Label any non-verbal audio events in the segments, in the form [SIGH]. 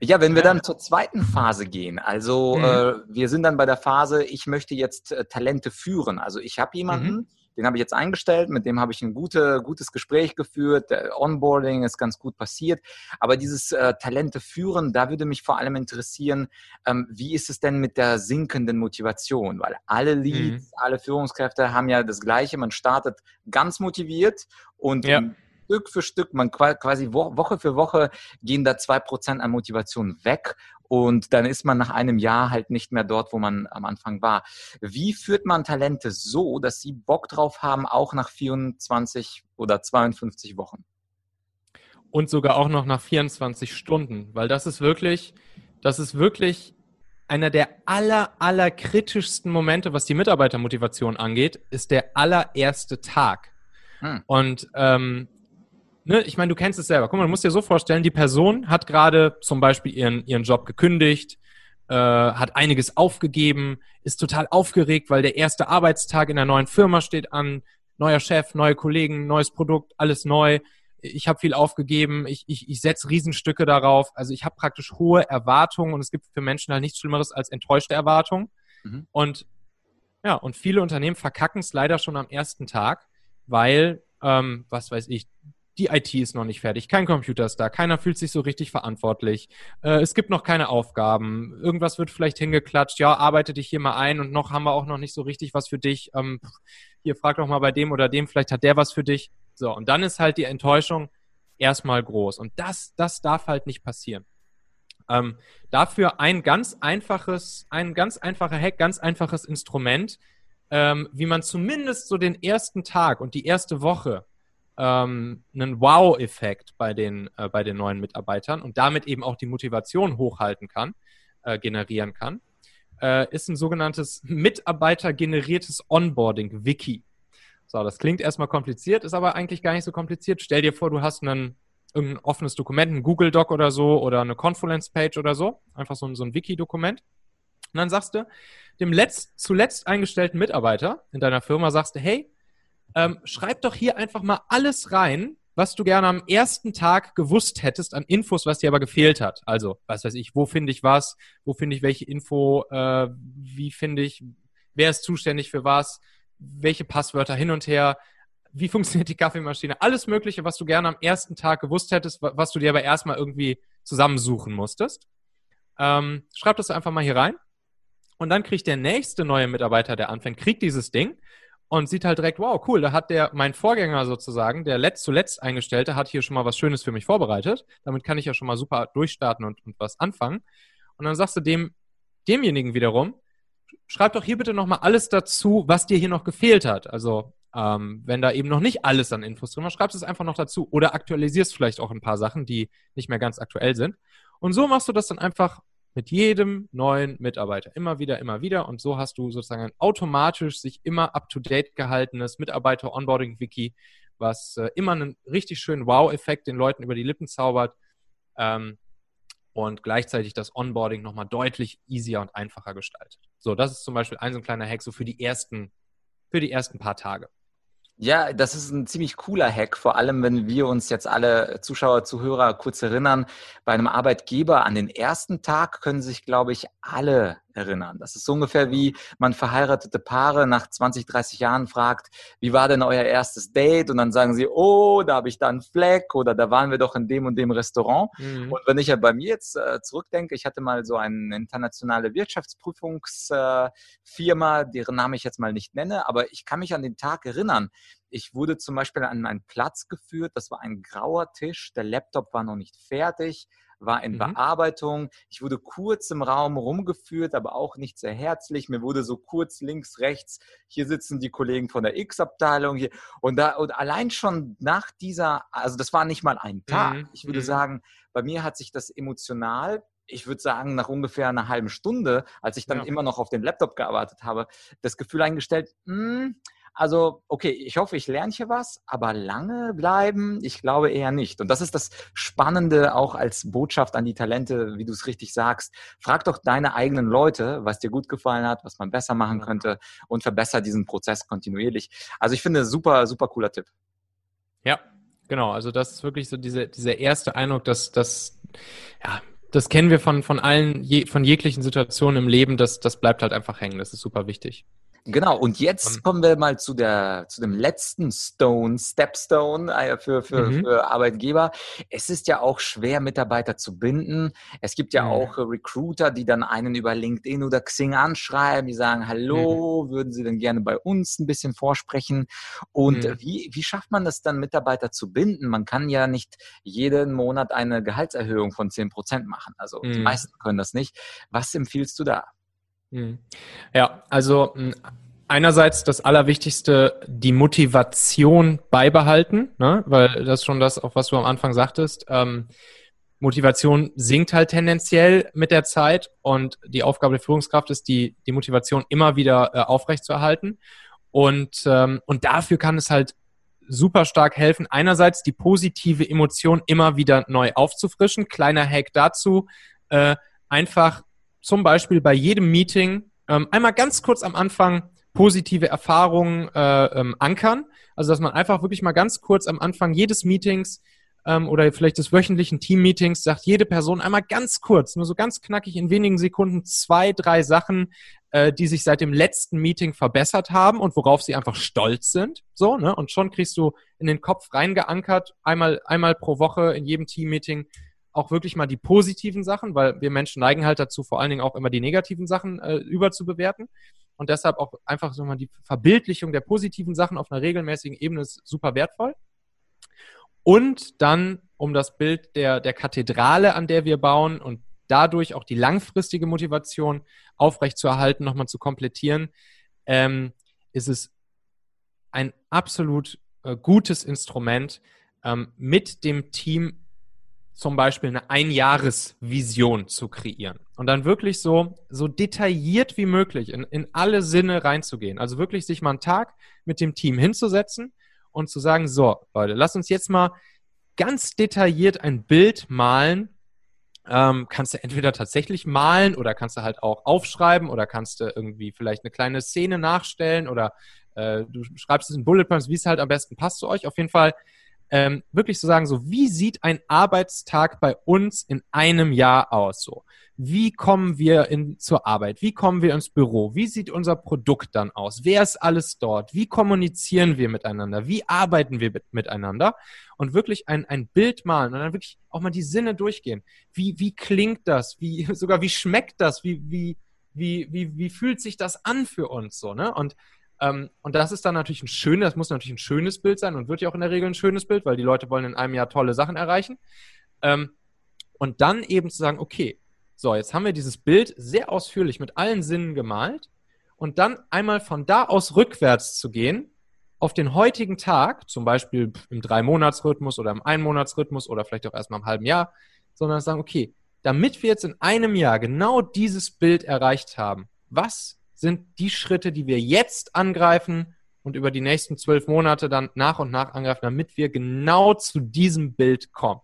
Ja, wenn wir dann zur zweiten Phase gehen, also mhm. äh, wir sind dann bei der Phase, ich möchte jetzt äh, Talente führen. Also ich habe jemanden, mhm. den habe ich jetzt eingestellt, mit dem habe ich ein gute, gutes Gespräch geführt, der Onboarding ist ganz gut passiert. Aber dieses äh, Talente führen, da würde mich vor allem interessieren, ähm, wie ist es denn mit der sinkenden Motivation? Weil alle Leads, mhm. alle Führungskräfte haben ja das Gleiche. Man startet ganz motiviert und ja. Stück für Stück, man quasi Woche für Woche gehen da zwei Prozent an Motivation weg und dann ist man nach einem Jahr halt nicht mehr dort, wo man am Anfang war. Wie führt man Talente so, dass sie Bock drauf haben, auch nach 24 oder 52 Wochen? Und sogar auch noch nach 24 Stunden, weil das ist wirklich, das ist wirklich einer der aller, aller kritischsten Momente, was die Mitarbeitermotivation angeht, ist der allererste Tag. Hm. Und ähm, ne, ich meine, du kennst es selber. Guck mal, du musst dir so vorstellen, die Person hat gerade zum Beispiel ihren, ihren Job gekündigt, äh, hat einiges aufgegeben, ist total aufgeregt, weil der erste Arbeitstag in der neuen Firma steht an, neuer Chef, neue Kollegen, neues Produkt, alles neu. Ich habe viel aufgegeben, ich, ich, ich setze Riesenstücke darauf. Also ich habe praktisch hohe Erwartungen und es gibt für Menschen halt nichts Schlimmeres als enttäuschte Erwartungen. Mhm. Und ja, und viele Unternehmen verkacken es leider schon am ersten Tag, weil, ähm, was weiß ich, die IT ist noch nicht fertig, kein Computer ist da, keiner fühlt sich so richtig verantwortlich, äh, es gibt noch keine Aufgaben, irgendwas wird vielleicht hingeklatscht, ja, arbeite dich hier mal ein und noch haben wir auch noch nicht so richtig was für dich. Ähm, hier frag doch mal bei dem oder dem, vielleicht hat der was für dich. So, und dann ist halt die Enttäuschung erstmal groß. Und das, das darf halt nicht passieren. Ähm, dafür ein ganz einfaches, ein ganz einfacher Hack, ganz einfaches Instrument, ähm, wie man zumindest so den ersten Tag und die erste Woche ähm, einen Wow-Effekt bei den, äh, bei den neuen Mitarbeitern und damit eben auch die Motivation hochhalten kann, äh, generieren kann, äh, ist ein sogenanntes mitarbeitergeneriertes Onboarding-Wiki. So, das klingt erstmal kompliziert, ist aber eigentlich gar nicht so kompliziert. Stell dir vor, du hast einen, ein offenes Dokument, ein Google-Doc oder so oder eine Confluence-Page oder so, einfach so ein, so ein Wiki-Dokument. Und dann sagst du dem letzt, zuletzt eingestellten Mitarbeiter in deiner Firma, sagst du, hey, ähm, schreib doch hier einfach mal alles rein, was du gerne am ersten Tag gewusst hättest an Infos, was dir aber gefehlt hat. Also, was weiß ich, wo finde ich was, wo finde ich welche Info, äh, wie finde ich, wer ist zuständig für was, welche Passwörter hin und her, wie [LAUGHS] funktioniert die Kaffeemaschine, alles Mögliche, was du gerne am ersten Tag gewusst hättest, was du dir aber erstmal irgendwie zusammensuchen musstest. Ähm, schreib das einfach mal hier rein. Und dann kriegt der nächste neue Mitarbeiter, der anfängt, kriegt dieses Ding und sieht halt direkt, wow, cool, da hat der, mein Vorgänger sozusagen, der letzt, zuletzt Eingestellte, hat hier schon mal was Schönes für mich vorbereitet. Damit kann ich ja schon mal super durchstarten und, und was anfangen. Und dann sagst du dem, demjenigen wiederum, schreib doch hier bitte nochmal alles dazu, was dir hier noch gefehlt hat. Also, ähm, wenn da eben noch nicht alles an Infos drin war, schreibst es einfach noch dazu oder aktualisierst vielleicht auch ein paar Sachen, die nicht mehr ganz aktuell sind. Und so machst du das dann einfach mit jedem neuen Mitarbeiter. Immer wieder, immer wieder. Und so hast du sozusagen ein automatisch sich immer up-to-date gehaltenes Mitarbeiter-Onboarding-Wiki, was äh, immer einen richtig schönen Wow-Effekt den Leuten über die Lippen zaubert ähm, und gleichzeitig das Onboarding nochmal deutlich easier und einfacher gestaltet. So, das ist zum Beispiel ein so ein kleiner Hack so für die ersten, für die ersten paar Tage. Ja, das ist ein ziemlich cooler Hack, vor allem wenn wir uns jetzt alle Zuschauer, Zuhörer kurz erinnern. Bei einem Arbeitgeber an den ersten Tag können sich, glaube ich, alle erinnern. Das ist so ungefähr wie man verheiratete Paare nach 20, 30 Jahren fragt, wie war denn euer erstes Date? Und dann sagen sie, oh, da habe ich da einen Fleck oder da waren wir doch in dem und dem Restaurant. Mhm. Und wenn ich ja bei mir jetzt äh, zurückdenke, ich hatte mal so eine internationale Wirtschaftsprüfungsfirma, äh, deren Name ich jetzt mal nicht nenne, aber ich kann mich an den Tag erinnern. Ich wurde zum Beispiel an meinen Platz geführt. Das war ein grauer Tisch. Der Laptop war noch nicht fertig war in mhm. Bearbeitung. Ich wurde kurz im Raum rumgeführt, aber auch nicht sehr herzlich. Mir wurde so kurz links, rechts, hier sitzen die Kollegen von der X-Abteilung hier. Und da, und allein schon nach dieser, also das war nicht mal ein Tag. Mhm. Ich würde mhm. sagen, bei mir hat sich das emotional ich würde sagen, nach ungefähr einer halben Stunde, als ich dann ja. immer noch auf dem Laptop gearbeitet habe, das Gefühl eingestellt, mh, hm, also, okay, ich hoffe, ich lerne hier was, aber lange bleiben, ich glaube eher nicht. Und das ist das Spannende auch als Botschaft an die Talente, wie du es richtig sagst. Frag doch deine eigenen Leute, was dir gut gefallen hat, was man besser machen könnte und verbessere diesen Prozess kontinuierlich. Also ich finde, super, super cooler Tipp. Ja, genau. Also das ist wirklich so diese, dieser erste Eindruck, dass, dass ja, das kennen wir von, von allen, je, von jeglichen Situationen im Leben, das, das bleibt halt einfach hängen. Das ist super wichtig. Genau, und jetzt um, kommen wir mal zu, der, zu dem letzten Stone, Stepstone äh, für, für, mhm. für Arbeitgeber. Es ist ja auch schwer, Mitarbeiter zu binden. Es gibt ja mhm. auch Recruiter, die dann einen über LinkedIn oder Xing anschreiben, die sagen, hallo, mhm. würden Sie denn gerne bei uns ein bisschen vorsprechen? Und mhm. wie, wie schafft man das dann, Mitarbeiter zu binden? Man kann ja nicht jeden Monat eine Gehaltserhöhung von 10 Prozent machen. Also die mhm. meisten können das nicht. Was empfiehlst du da? Hm. Ja, also hm, einerseits das Allerwichtigste, die Motivation beibehalten, ne? weil das schon das, auch was du am Anfang sagtest. Ähm, Motivation sinkt halt tendenziell mit der Zeit und die Aufgabe der Führungskraft ist, die, die Motivation immer wieder äh, aufrechtzuerhalten. Und, ähm, und dafür kann es halt super stark helfen, einerseits die positive Emotion immer wieder neu aufzufrischen. Kleiner Hack dazu, äh, einfach zum Beispiel bei jedem Meeting ähm, einmal ganz kurz am Anfang positive Erfahrungen äh, ähm, ankern. Also dass man einfach wirklich mal ganz kurz am Anfang jedes Meetings ähm, oder vielleicht des wöchentlichen Team-Meetings sagt jede Person einmal ganz kurz, nur so ganz knackig in wenigen Sekunden zwei, drei Sachen, äh, die sich seit dem letzten Meeting verbessert haben und worauf sie einfach stolz sind. So, ne? Und schon kriegst du in den Kopf reingeankert, einmal, einmal pro Woche in jedem Team-Meeting auch wirklich mal die positiven Sachen, weil wir Menschen neigen halt dazu, vor allen Dingen auch immer die negativen Sachen äh, überzubewerten. Und deshalb auch einfach so mal die Verbildlichung der positiven Sachen auf einer regelmäßigen Ebene ist super wertvoll. Und dann, um das Bild der, der Kathedrale, an der wir bauen und dadurch auch die langfristige Motivation aufrechtzuerhalten, nochmal zu komplettieren, ähm, ist es ein absolut äh, gutes Instrument, ähm, mit dem Team zum Beispiel eine Einjahresvision zu kreieren und dann wirklich so, so detailliert wie möglich in, in alle Sinne reinzugehen. Also wirklich sich mal einen Tag mit dem Team hinzusetzen und zu sagen, so, Leute, lass uns jetzt mal ganz detailliert ein Bild malen. Ähm, kannst du entweder tatsächlich malen oder kannst du halt auch aufschreiben oder kannst du irgendwie vielleicht eine kleine Szene nachstellen oder äh, du schreibst es in Bullet Points, wie es halt am besten passt zu euch. Auf jeden Fall ähm, wirklich zu sagen, so wie sieht ein Arbeitstag bei uns in einem Jahr aus? So, wie kommen wir in, zur Arbeit? Wie kommen wir ins Büro? Wie sieht unser Produkt dann aus? Wer ist alles dort? Wie kommunizieren wir miteinander? Wie arbeiten wir mit, miteinander? Und wirklich ein, ein Bild malen und dann wirklich auch mal die Sinne durchgehen. Wie, wie klingt das? Wie, [LAUGHS] sogar wie schmeckt das? Wie, wie, wie, wie, wie fühlt sich das an für uns so, ne? Und und das ist dann natürlich ein schönes, das muss natürlich ein schönes Bild sein und wird ja auch in der Regel ein schönes Bild, weil die Leute wollen in einem Jahr tolle Sachen erreichen. Ähm, und dann eben zu sagen, okay, so, jetzt haben wir dieses Bild sehr ausführlich mit allen Sinnen gemalt und dann einmal von da aus rückwärts zu gehen auf den heutigen Tag, zum Beispiel im Drei-Monats-Rhythmus oder im Ein-Monats-Rhythmus oder vielleicht auch erstmal im halben Jahr, sondern sagen, okay, damit wir jetzt in einem Jahr genau dieses Bild erreicht haben, was sind die Schritte, die wir jetzt angreifen und über die nächsten zwölf Monate dann nach und nach angreifen, damit wir genau zu diesem Bild kommen.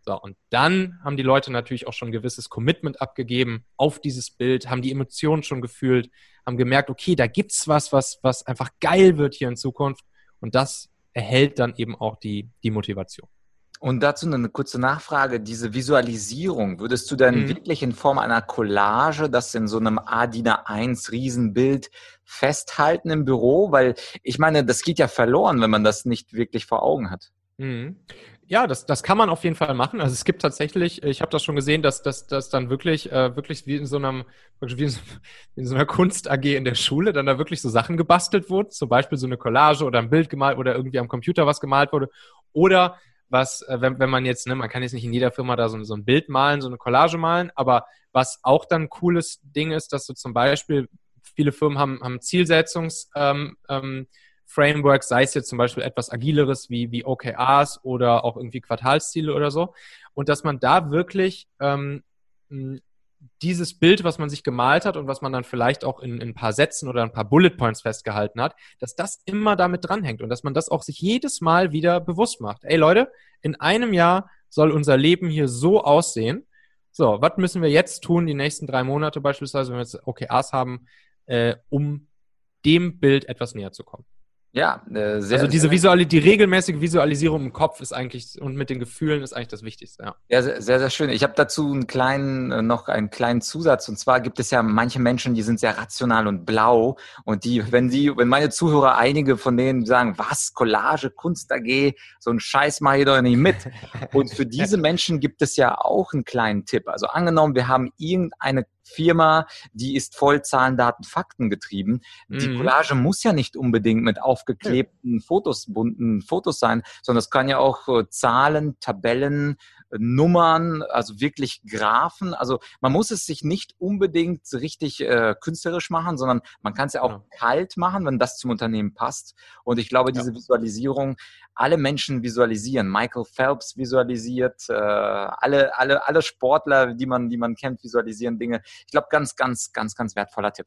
So, und dann haben die Leute natürlich auch schon ein gewisses Commitment abgegeben auf dieses Bild, haben die Emotionen schon gefühlt, haben gemerkt, okay, da gibt es was, was, was einfach geil wird hier in Zukunft. Und das erhält dann eben auch die, die Motivation. Und dazu eine kurze Nachfrage. Diese Visualisierung, würdest du denn mhm. wirklich in Form einer Collage das in so einem ADIN A1 Riesenbild festhalten im Büro? Weil ich meine, das geht ja verloren, wenn man das nicht wirklich vor Augen hat. Mhm. Ja, das, das kann man auf jeden Fall machen. Also es gibt tatsächlich, ich habe das schon gesehen, dass das dass dann wirklich, äh, wirklich wie in so einem, wie in so, [LAUGHS] in so einer Kunst AG in der Schule, dann da wirklich so Sachen gebastelt wurden, zum Beispiel so eine Collage oder ein Bild gemalt oder irgendwie am Computer was gemalt wurde. Oder was, äh, wenn, wenn man jetzt, ne, man kann jetzt nicht in jeder Firma da so, so ein Bild malen, so eine Collage malen, aber was auch dann ein cooles Ding ist, dass du zum Beispiel, viele Firmen haben, haben Zielsetzungs- ähm, ähm, Frameworks, sei es jetzt zum Beispiel etwas agileres wie, wie OKRs oder auch irgendwie Quartalsziele oder so. Und dass man da wirklich ähm, dieses Bild, was man sich gemalt hat und was man dann vielleicht auch in, in, ein paar Sätzen oder ein paar Bullet Points festgehalten hat, dass das immer damit dranhängt und dass man das auch sich jedes Mal wieder bewusst macht. Ey Leute, in einem Jahr soll unser Leben hier so aussehen. So, was müssen wir jetzt tun, die nächsten drei Monate beispielsweise, wenn wir jetzt OKRs haben, äh, um dem Bild etwas näher zu kommen? Ja, äh, sehr. Also diese Visual die regelmäßige Visualisierung im Kopf ist eigentlich und mit den Gefühlen ist eigentlich das Wichtigste. Ja, ja sehr, sehr, sehr schön. Ich habe dazu einen kleinen, äh, noch einen kleinen Zusatz. Und zwar gibt es ja manche Menschen, die sind sehr rational und blau. Und die, wenn die, wenn meine Zuhörer, einige von denen sagen, was, Collage, Kunst AG, so ein Scheiß mache ich doch nicht mit. [LAUGHS] Und für diese Menschen gibt es ja auch einen kleinen Tipp. Also angenommen, wir haben irgendeine Firma, die ist voll Zahlen, Daten, Fakten getrieben. Die mhm. Collage muss ja nicht unbedingt mit aufgeklebten Fotos, bunten Fotos sein, sondern es kann ja auch äh, Zahlen, Tabellen, Nummern, also wirklich Graphen. Also man muss es sich nicht unbedingt richtig äh, künstlerisch machen, sondern man kann es ja auch ja. kalt machen, wenn das zum Unternehmen passt. Und ich glaube, diese ja. Visualisierung, alle Menschen visualisieren. Michael Phelps visualisiert, äh, alle, alle, alle Sportler, die man, die man kennt, visualisieren Dinge. Ich glaube, ganz, ganz, ganz, ganz wertvoller Tipp.